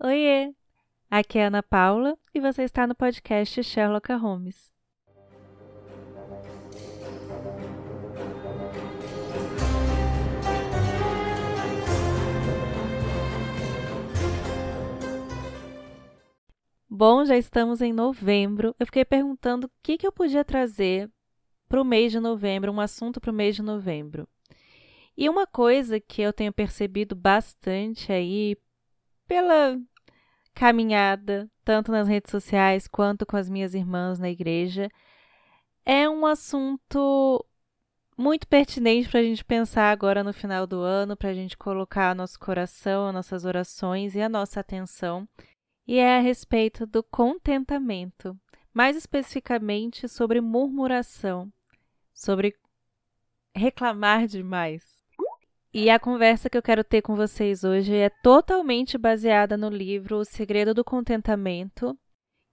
Oiê! Aqui é Ana Paula e você está no podcast Sherlock Holmes. Bom, já estamos em novembro. Eu fiquei perguntando o que, que eu podia trazer para o mês de novembro, um assunto para o mês de novembro. E uma coisa que eu tenho percebido bastante aí pela caminhada, tanto nas redes sociais quanto com as minhas irmãs na igreja, é um assunto muito pertinente para a gente pensar agora no final do ano, para a gente colocar nosso coração, nossas orações e a nossa atenção, e é a respeito do contentamento, mais especificamente sobre murmuração, sobre reclamar demais. E a conversa que eu quero ter com vocês hoje é totalmente baseada no livro O Segredo do Contentamento,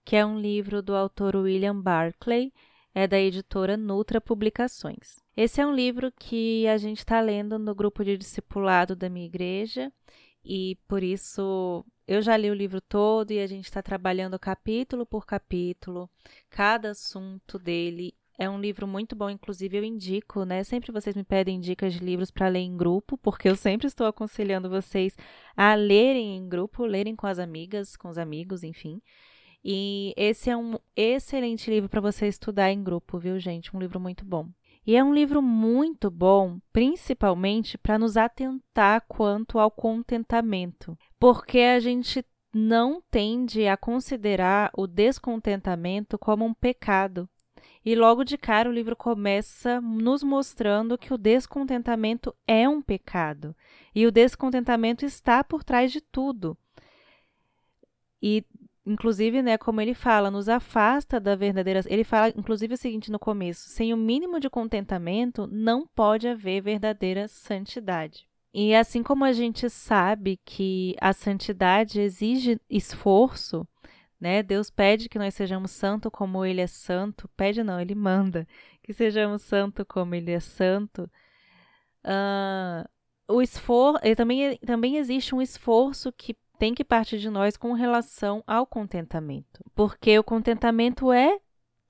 que é um livro do autor William Barclay, é da editora Nutra Publicações. Esse é um livro que a gente está lendo no grupo de discipulado da minha igreja e por isso eu já li o livro todo e a gente está trabalhando capítulo por capítulo, cada assunto dele é um livro muito bom, inclusive eu indico, né? Sempre vocês me pedem dicas de livros para ler em grupo, porque eu sempre estou aconselhando vocês a lerem em grupo, lerem com as amigas, com os amigos, enfim. E esse é um excelente livro para você estudar em grupo, viu, gente? Um livro muito bom. E é um livro muito bom, principalmente para nos atentar quanto ao contentamento, porque a gente não tende a considerar o descontentamento como um pecado. E logo de cara o livro começa nos mostrando que o descontentamento é um pecado. E o descontentamento está por trás de tudo. E inclusive, né, como ele fala, nos afasta da verdadeira. Ele fala, inclusive, o seguinte no começo: sem o mínimo de contentamento, não pode haver verdadeira santidade. E assim como a gente sabe que a santidade exige esforço, né? Deus pede que nós sejamos santo como Ele é santo. Pede não, Ele manda que sejamos santo como Ele é santo. Uh, o esforço, também, também existe um esforço que tem que partir de nós com relação ao contentamento, porque o contentamento é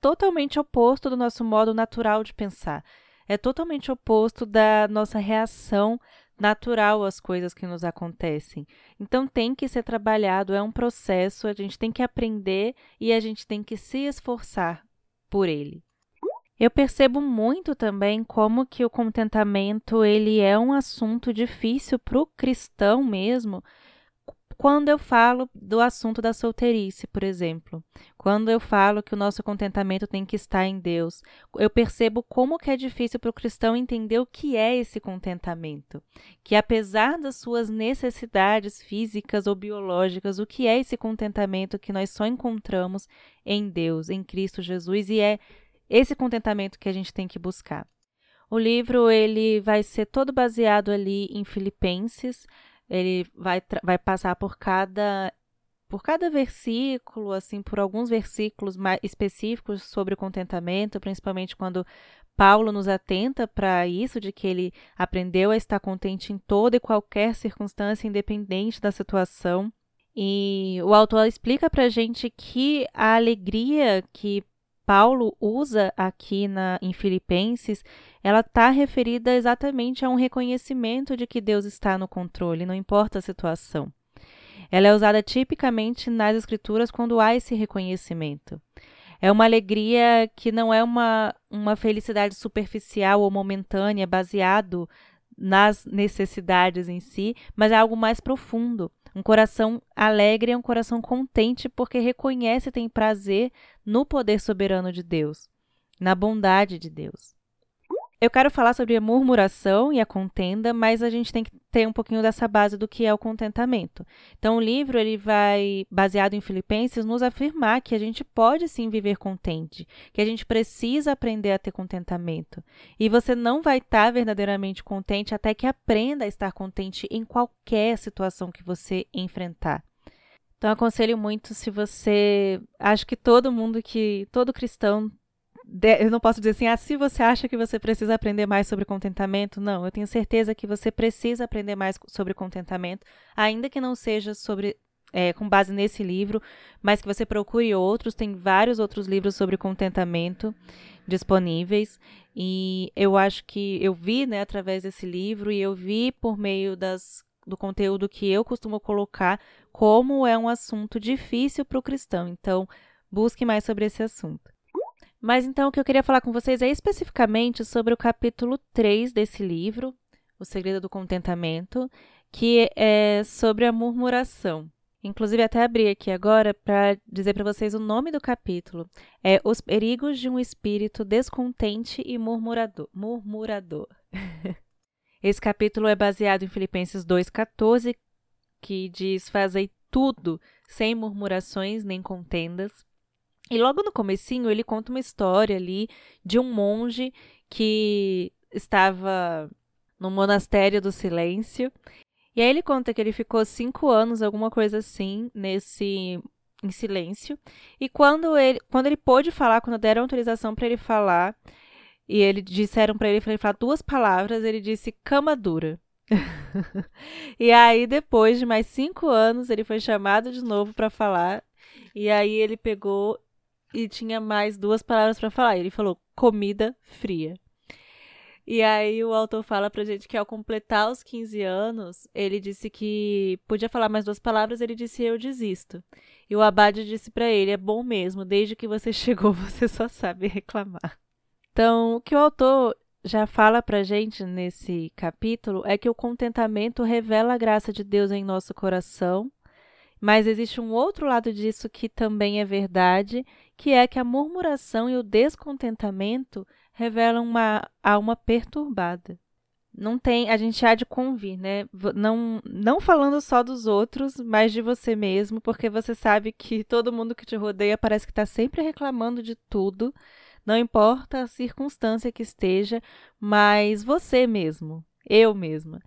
totalmente oposto do nosso modo natural de pensar, é totalmente oposto da nossa reação natural as coisas que nos acontecem. Então tem que ser trabalhado, é um processo, a gente tem que aprender e a gente tem que se esforçar por ele. Eu percebo muito também como que o contentamento ele é um assunto difícil para o cristão mesmo, quando eu falo do assunto da solteirice, por exemplo, quando eu falo que o nosso contentamento tem que estar em Deus, eu percebo como que é difícil para o cristão entender o que é esse contentamento, que apesar das suas necessidades físicas ou biológicas, o que é esse contentamento que nós só encontramos em Deus, em Cristo Jesus, e é esse contentamento que a gente tem que buscar. O livro ele vai ser todo baseado ali em Filipenses, ele vai, vai passar por cada por cada versículo, assim, por alguns versículos mais específicos sobre o contentamento, principalmente quando Paulo nos atenta para isso, de que ele aprendeu a estar contente em toda e qualquer circunstância, independente da situação. E o autor explica para gente que a alegria que Paulo usa aqui na, em Filipenses, ela está referida exatamente a um reconhecimento de que Deus está no controle, não importa a situação. Ela é usada tipicamente nas Escrituras quando há esse reconhecimento. É uma alegria que não é uma, uma felicidade superficial ou momentânea, baseado nas necessidades em si, mas é algo mais profundo. Um coração alegre é um coração contente porque reconhece e tem prazer no poder soberano de Deus, na bondade de Deus. Eu quero falar sobre a murmuração e a contenda, mas a gente tem que ter um pouquinho dessa base do que é o contentamento. Então, o livro ele vai, baseado em Filipenses, nos afirmar que a gente pode sim viver contente, que a gente precisa aprender a ter contentamento. E você não vai estar verdadeiramente contente até que aprenda a estar contente em qualquer situação que você enfrentar. Então, aconselho muito se você. Acho que todo mundo que. Todo cristão eu não posso dizer assim, ah, se você acha que você precisa aprender mais sobre contentamento, não, eu tenho certeza que você precisa aprender mais sobre contentamento, ainda que não seja sobre é, com base nesse livro, mas que você procure outros. Tem vários outros livros sobre contentamento disponíveis. E eu acho que eu vi, né, através desse livro, e eu vi por meio das, do conteúdo que eu costumo colocar, como é um assunto difícil para o cristão. Então, busque mais sobre esse assunto. Mas então o que eu queria falar com vocês é especificamente sobre o capítulo 3 desse livro, O Segredo do Contentamento, que é sobre a murmuração. Inclusive, até abri aqui agora para dizer para vocês o nome do capítulo. É Os Perigos de um Espírito Descontente e Murmurador. murmurador. Esse capítulo é baseado em Filipenses 2,14, que diz: Fazei tudo sem murmurações nem contendas. E logo no comecinho ele conta uma história ali de um monge que estava no monastério do silêncio e aí ele conta que ele ficou cinco anos, alguma coisa assim, nesse em silêncio. E quando ele, quando ele pôde falar, quando deram autorização para ele falar, e ele disseram para ele, ele falar duas palavras, ele disse cama dura. e aí depois de mais cinco anos ele foi chamado de novo para falar. E aí ele pegou e tinha mais duas palavras para falar. Ele falou comida fria. E aí o autor fala pra gente que ao completar os 15 anos, ele disse que podia falar mais duas palavras, ele disse eu desisto. E o abade disse para ele, é bom mesmo, desde que você chegou, você só sabe reclamar. Então, o que o autor já fala pra gente nesse capítulo é que o contentamento revela a graça de Deus em nosso coração, mas existe um outro lado disso que também é verdade, que é que a murmuração e o descontentamento revelam uma alma perturbada. Não tem, a gente há de convir, né? Não, não falando só dos outros, mas de você mesmo, porque você sabe que todo mundo que te rodeia parece que está sempre reclamando de tudo, não importa a circunstância que esteja, mas você mesmo, eu mesma,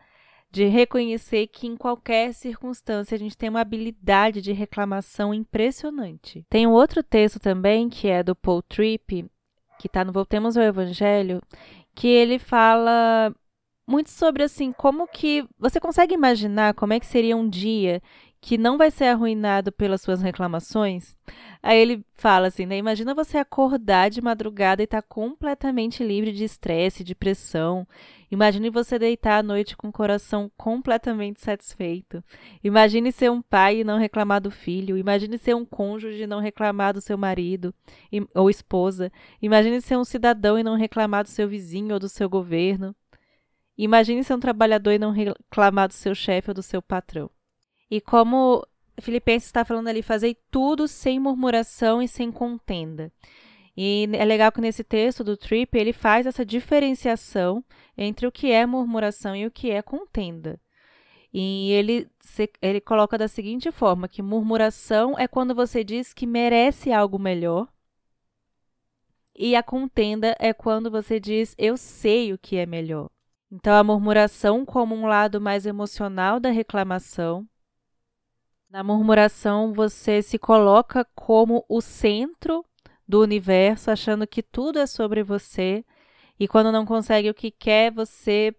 de reconhecer que em qualquer circunstância a gente tem uma habilidade de reclamação impressionante. Tem um outro texto também que é do Paul Tripp, que está no Voltemos ao Evangelho, que ele fala muito sobre assim, como que você consegue imaginar como é que seria um dia que não vai ser arruinado pelas suas reclamações? Aí ele fala assim, né? Imagina você acordar de madrugada e estar tá completamente livre de estresse, de pressão. Imagine você deitar à noite com o coração completamente satisfeito. Imagine ser um pai e não reclamar do filho. Imagine ser um cônjuge e não reclamar do seu marido ou esposa. Imagine ser um cidadão e não reclamar do seu vizinho ou do seu governo. Imagine ser um trabalhador e não reclamar do seu chefe ou do seu patrão. E como Filipenses está falando ali, fazer tudo sem murmuração e sem contenda. E é legal que nesse texto do Tripp ele faz essa diferenciação entre o que é murmuração e o que é contenda. E ele, ele coloca da seguinte forma: que murmuração é quando você diz que merece algo melhor, e a contenda é quando você diz eu sei o que é melhor. Então, a murmuração, como um lado mais emocional da reclamação, na murmuração, você se coloca como o centro do universo, achando que tudo é sobre você, e quando não consegue o que quer, você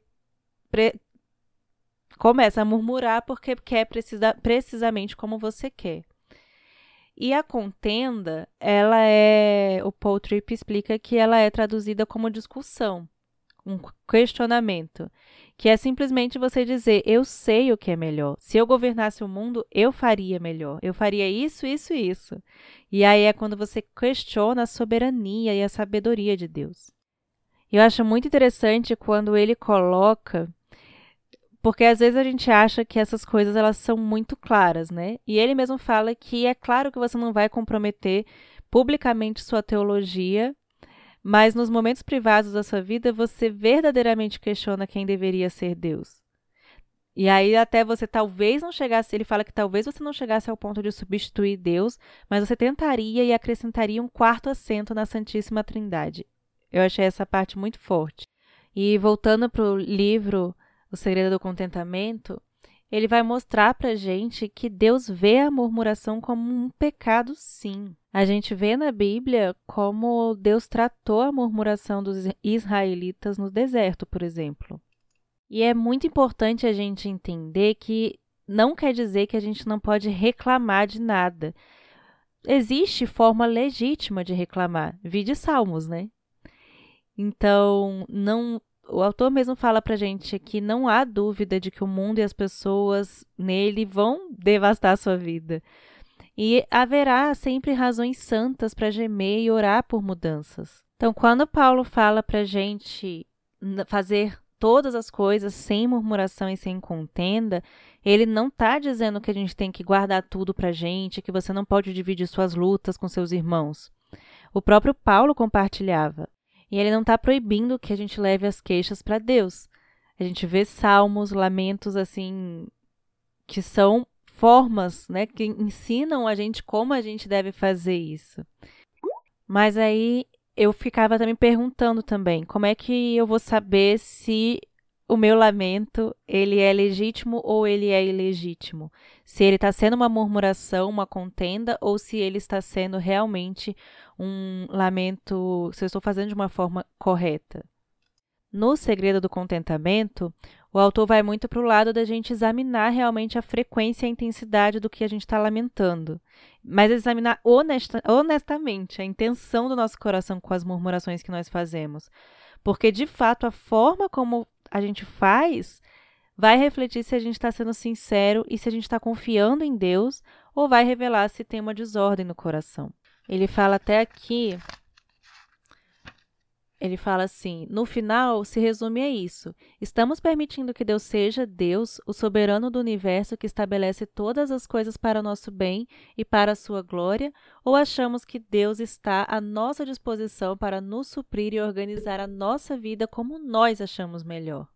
pre... começa a murmurar porque quer precisa... precisamente como você quer. E a contenda, ela é, o Paul Tripp explica que ela é traduzida como discussão, um questionamento que é simplesmente você dizer: eu sei o que é melhor. Se eu governasse o mundo, eu faria melhor. Eu faria isso, isso e isso. E aí é quando você questiona a soberania e a sabedoria de Deus. Eu acho muito interessante quando ele coloca porque às vezes a gente acha que essas coisas elas são muito claras, né? E ele mesmo fala que é claro que você não vai comprometer publicamente sua teologia mas nos momentos privados da sua vida você verdadeiramente questiona quem deveria ser Deus. E aí até você talvez não chegasse, ele fala que talvez você não chegasse ao ponto de substituir Deus, mas você tentaria e acrescentaria um quarto assento na Santíssima Trindade. Eu achei essa parte muito forte. E voltando para o livro O Segredo do Contentamento, ele vai mostrar para gente que Deus vê a murmuração como um pecado, sim. A gente vê na Bíblia como Deus tratou a murmuração dos israelitas no deserto, por exemplo. E é muito importante a gente entender que não quer dizer que a gente não pode reclamar de nada. Existe forma legítima de reclamar, vide Salmos, né? Então, não o autor mesmo fala pra gente que não há dúvida de que o mundo e as pessoas nele vão devastar a sua vida. E haverá sempre razões santas para gemer e orar por mudanças. Então, quando Paulo fala pra gente fazer todas as coisas sem murmuração e sem contenda, ele não está dizendo que a gente tem que guardar tudo pra gente, que você não pode dividir suas lutas com seus irmãos. O próprio Paulo compartilhava. E ele não está proibindo que a gente leve as queixas para Deus. A gente vê salmos, lamentos assim que são formas, né, que ensinam a gente como a gente deve fazer isso. Mas aí eu ficava também perguntando também, como é que eu vou saber se o meu lamento ele é legítimo ou ele é ilegítimo? Se ele está sendo uma murmuração, uma contenda, ou se ele está sendo realmente um lamento, se eu estou fazendo de uma forma correta? No Segredo do Contentamento, o autor vai muito para o lado da gente examinar realmente a frequência e a intensidade do que a gente está lamentando, mas examinar honesta, honestamente a intenção do nosso coração com as murmurações que nós fazemos. Porque, de fato, a forma como a gente faz vai refletir se a gente está sendo sincero e se a gente está confiando em Deus ou vai revelar se tem uma desordem no coração. Ele fala até aqui. Ele fala assim: no final, se resume a isso. Estamos permitindo que Deus seja Deus, o soberano do universo que estabelece todas as coisas para o nosso bem e para a sua glória, ou achamos que Deus está à nossa disposição para nos suprir e organizar a nossa vida como nós achamos melhor?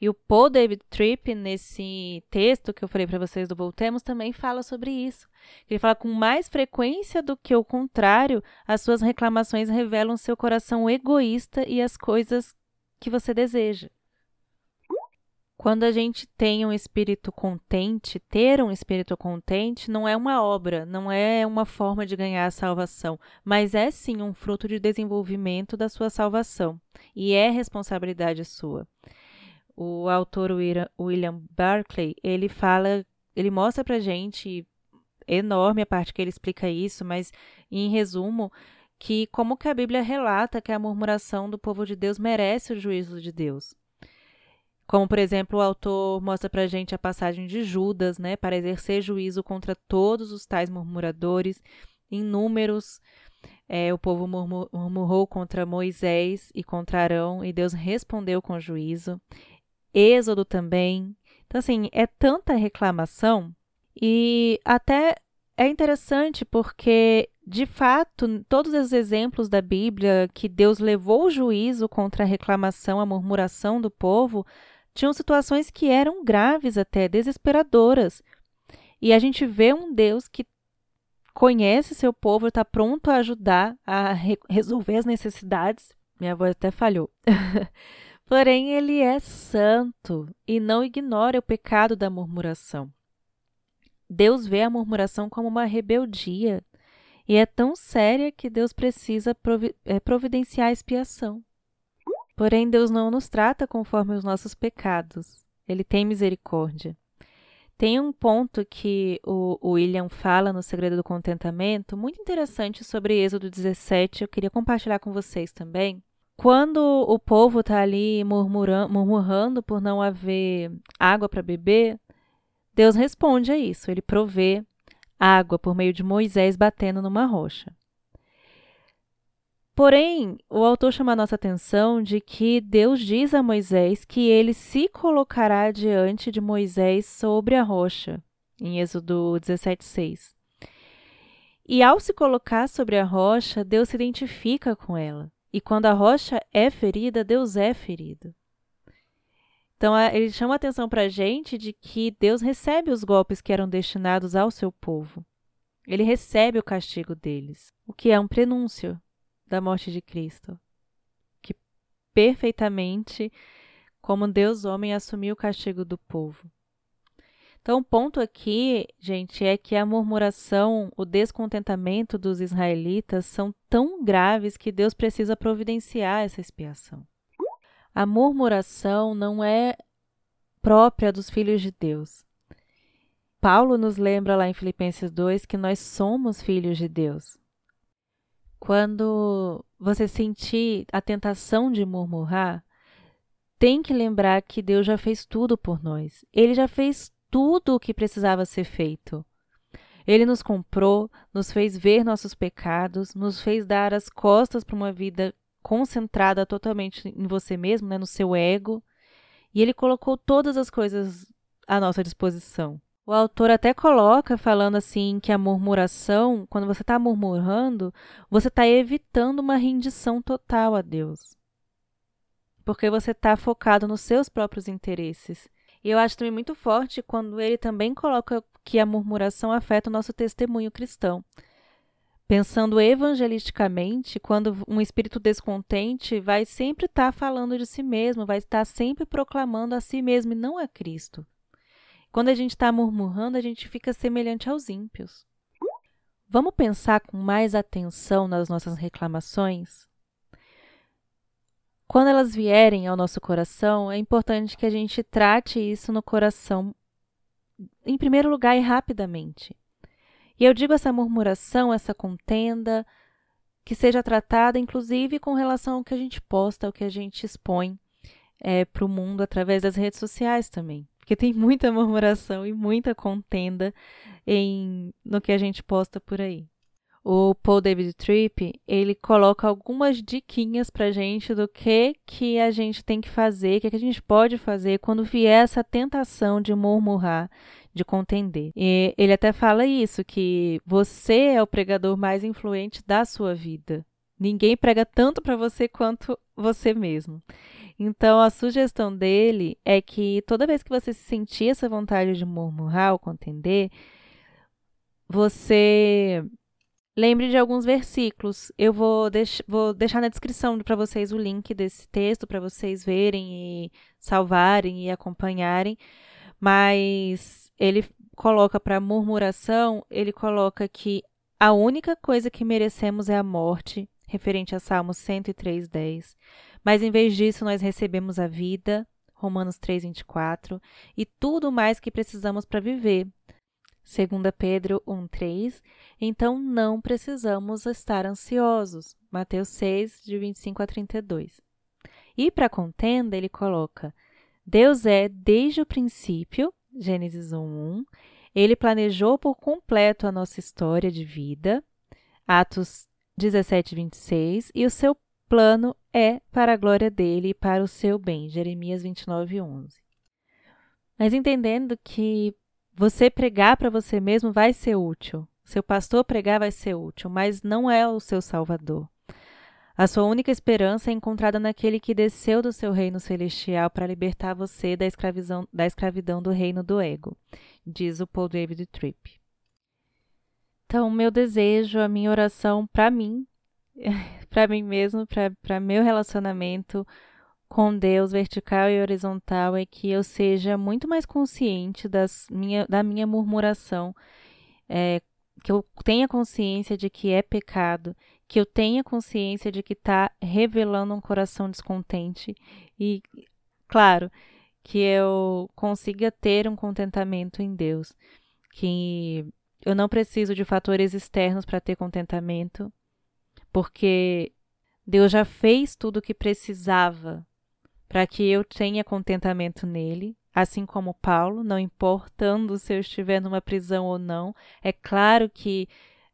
E o Paul David Tripp, nesse texto que eu falei para vocês do Voltemos, também fala sobre isso. Ele fala com mais frequência do que o contrário, as suas reclamações revelam seu coração egoísta e as coisas que você deseja. Quando a gente tem um espírito contente, ter um espírito contente não é uma obra, não é uma forma de ganhar a salvação, mas é sim um fruto de desenvolvimento da sua salvação e é responsabilidade sua o autor William Barclay, ele fala, ele mostra pra gente enorme a parte que ele explica isso, mas em resumo, que como que a Bíblia relata que a murmuração do povo de Deus merece o juízo de Deus. Como, por exemplo, o autor mostra pra gente a passagem de Judas, né, para exercer juízo contra todos os tais murmuradores. Em números, é, o povo murmurou contra Moisés e contra Arão, e Deus respondeu com juízo. Êxodo também. Então, assim, é tanta reclamação e até é interessante porque, de fato, todos os exemplos da Bíblia que Deus levou o juízo contra a reclamação, a murmuração do povo, tinham situações que eram graves até, desesperadoras. E a gente vê um Deus que conhece seu povo, está pronto a ajudar a re resolver as necessidades. Minha voz até falhou. Porém, ele é santo e não ignora o pecado da murmuração. Deus vê a murmuração como uma rebeldia e é tão séria que Deus precisa é, providenciar a expiação. Porém, Deus não nos trata conforme os nossos pecados. Ele tem misericórdia. Tem um ponto que o William fala no Segredo do Contentamento, muito interessante sobre Êxodo 17, eu queria compartilhar com vocês também. Quando o povo está ali murmurando, por não haver água para beber, Deus responde a isso. Ele provê água por meio de Moisés batendo numa rocha. Porém, o autor chama a nossa atenção de que Deus diz a Moisés que ele se colocará diante de Moisés sobre a rocha, em Êxodo 17,6. E ao se colocar sobre a rocha, Deus se identifica com ela. E quando a rocha é ferida, Deus é ferido. Então, ele chama a atenção para a gente de que Deus recebe os golpes que eram destinados ao seu povo. Ele recebe o castigo deles, o que é um prenúncio da morte de Cristo, que perfeitamente, como Deus homem, assumiu o castigo do povo. Então, o ponto aqui, gente, é que a murmuração, o descontentamento dos israelitas são tão graves que Deus precisa providenciar essa expiação. A murmuração não é própria dos filhos de Deus. Paulo nos lembra lá em Filipenses 2 que nós somos filhos de Deus. Quando você sentir a tentação de murmurar, tem que lembrar que Deus já fez tudo por nós. Ele já fez tudo o que precisava ser feito. Ele nos comprou, nos fez ver nossos pecados, nos fez dar as costas para uma vida concentrada totalmente em você mesmo, né, no seu ego. E ele colocou todas as coisas à nossa disposição. O autor até coloca falando assim que a murmuração, quando você está murmurando, você está evitando uma rendição total a Deus. Porque você está focado nos seus próprios interesses. E eu acho também muito forte quando ele também coloca que a murmuração afeta o nosso testemunho cristão. Pensando evangelisticamente, quando um espírito descontente vai sempre estar tá falando de si mesmo, vai estar sempre proclamando a si mesmo e não a Cristo. Quando a gente está murmurando, a gente fica semelhante aos ímpios. Vamos pensar com mais atenção nas nossas reclamações? Quando elas vierem ao nosso coração, é importante que a gente trate isso no coração, em primeiro lugar e rapidamente. E eu digo essa murmuração, essa contenda, que seja tratada, inclusive, com relação ao que a gente posta, ao que a gente expõe é, para o mundo através das redes sociais também. Porque tem muita murmuração e muita contenda em, no que a gente posta por aí o Paul David Tripp, ele coloca algumas diquinhas pra gente do que que a gente tem que fazer, o que, que a gente pode fazer quando vier essa tentação de murmurar, de contender. E ele até fala isso, que você é o pregador mais influente da sua vida. Ninguém prega tanto para você quanto você mesmo. Então, a sugestão dele é que toda vez que você sentir essa vontade de murmurar ou contender, você lembre de alguns versículos. Eu vou, deix vou deixar na descrição para vocês o link desse texto para vocês verem e salvarem e acompanharem. Mas ele coloca para murmuração, ele coloca que a única coisa que merecemos é a morte, referente a Salmo 103:10. Mas em vez disso nós recebemos a vida, Romanos 3:24, e tudo mais que precisamos para viver, 2 Pedro 1,3, então não precisamos estar ansiosos. Mateus 6, de 25 a 32. E para contenda, ele coloca: Deus é, desde o princípio, Gênesis 1, ele planejou por completo a nossa história de vida, Atos 17, 26, e o seu plano é para a glória dele e para o seu bem, Jeremias 29, 11. Mas entendendo que você pregar para você mesmo vai ser útil. Seu pastor pregar vai ser útil, mas não é o seu Salvador. A sua única esperança é encontrada naquele que desceu do seu reino celestial para libertar você da escravidão, da escravidão do reino do ego, diz o Paul David Tripp. Então, meu desejo, a minha oração para mim, para mim mesmo, para meu relacionamento, com Deus vertical e horizontal é que eu seja muito mais consciente das minha, da minha murmuração, é, que eu tenha consciência de que é pecado, que eu tenha consciência de que está revelando um coração descontente e, claro, que eu consiga ter um contentamento em Deus, que eu não preciso de fatores externos para ter contentamento, porque Deus já fez tudo o que precisava para que eu tenha contentamento nele, assim como Paulo, não importando se eu estiver numa prisão ou não. É claro que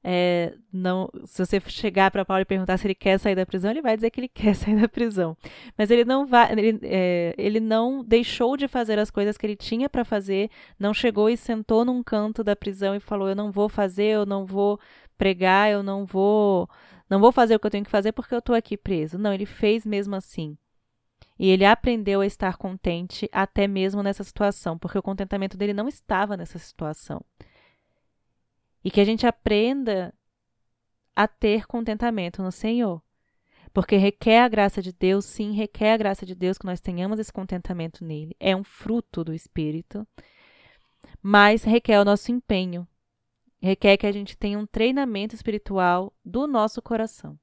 é, não, se você chegar para Paulo e perguntar se ele quer sair da prisão, ele vai dizer que ele quer sair da prisão. Mas ele não vai, ele, é, ele não deixou de fazer as coisas que ele tinha para fazer, não chegou e sentou num canto da prisão e falou: eu não vou fazer, eu não vou pregar, eu não vou, não vou fazer o que eu tenho que fazer porque eu estou aqui preso. Não, ele fez mesmo assim. E ele aprendeu a estar contente até mesmo nessa situação, porque o contentamento dele não estava nessa situação. E que a gente aprenda a ter contentamento no Senhor. Porque requer a graça de Deus, sim, requer a graça de Deus que nós tenhamos esse contentamento nele. É um fruto do Espírito, mas requer o nosso empenho. Requer que a gente tenha um treinamento espiritual do nosso coração.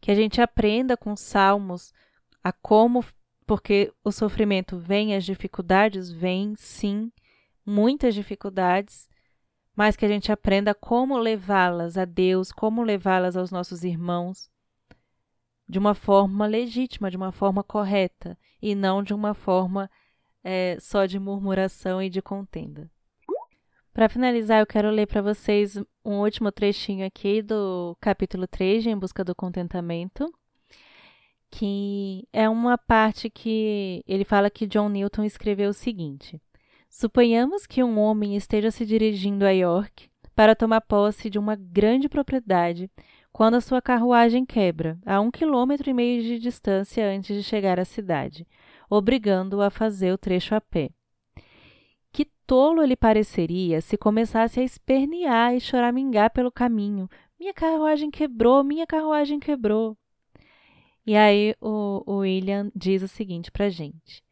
Que a gente aprenda com salmos a como porque o sofrimento vem, as dificuldades vêm, sim, muitas dificuldades, mas que a gente aprenda como levá-las a Deus, como levá-las aos nossos irmãos de uma forma legítima, de uma forma correta e não de uma forma é, só de murmuração e de contenda. Para finalizar, eu quero ler para vocês um último trechinho aqui do capítulo 3 de Em Busca do Contentamento, que é uma parte que ele fala que John Newton escreveu o seguinte: Suponhamos que um homem esteja se dirigindo a York para tomar posse de uma grande propriedade quando a sua carruagem quebra, a um quilômetro e meio de distância antes de chegar à cidade, obrigando-o a fazer o trecho a pé. Que tolo ele pareceria se começasse a espernear e choramingar pelo caminho. Minha carruagem quebrou, minha carruagem quebrou. E aí o, o William diz o seguinte para gente: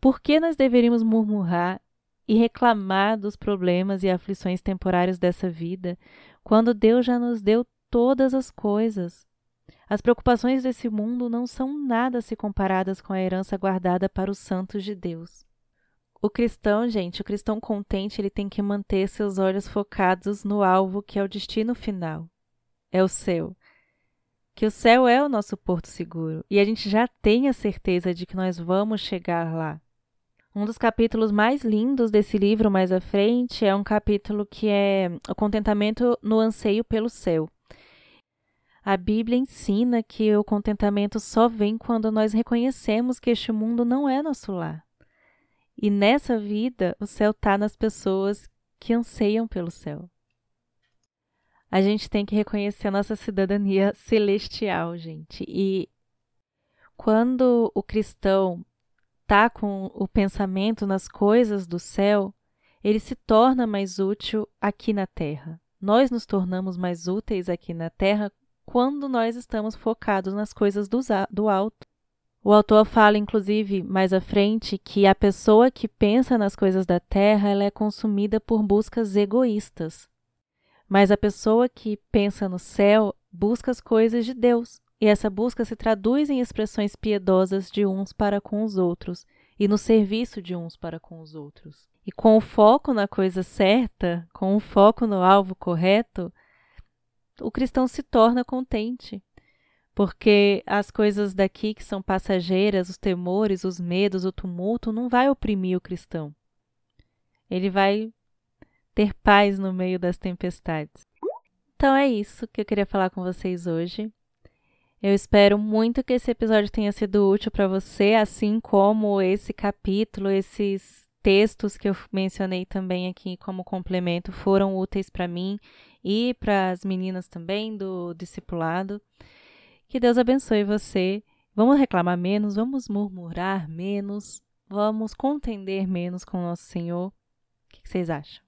Por que nós deveríamos murmurar e reclamar dos problemas e aflições temporários dessa vida, quando Deus já nos deu todas as coisas. As preocupações desse mundo não são nada se comparadas com a herança guardada para os santos de Deus. O cristão, gente, o cristão contente, ele tem que manter seus olhos focados no alvo que é o destino final. É o céu. Que o céu é o nosso porto seguro e a gente já tem a certeza de que nós vamos chegar lá. Um dos capítulos mais lindos desse livro, mais à frente, é um capítulo que é o contentamento no anseio pelo céu. A Bíblia ensina que o contentamento só vem quando nós reconhecemos que este mundo não é nosso lar. E nessa vida, o céu está nas pessoas que anseiam pelo céu. A gente tem que reconhecer a nossa cidadania celestial, gente. E quando o cristão está com o pensamento nas coisas do céu, ele se torna mais útil aqui na terra. Nós nos tornamos mais úteis aqui na terra quando nós estamos focados nas coisas do, do alto. O autor fala, inclusive, mais à frente, que a pessoa que pensa nas coisas da terra ela é consumida por buscas egoístas. Mas a pessoa que pensa no céu busca as coisas de Deus, e essa busca se traduz em expressões piedosas de uns para com os outros e no serviço de uns para com os outros. E com o foco na coisa certa, com o foco no alvo correto, o cristão se torna contente. Porque as coisas daqui que são passageiras, os temores, os medos, o tumulto, não vai oprimir o cristão. Ele vai ter paz no meio das tempestades. Então é isso que eu queria falar com vocês hoje. Eu espero muito que esse episódio tenha sido útil para você, assim como esse capítulo, esses textos que eu mencionei também aqui como complemento foram úteis para mim e para as meninas também do discipulado. Que Deus abençoe você. Vamos reclamar menos, vamos murmurar menos, vamos contender menos com o nosso Senhor. O que vocês acham?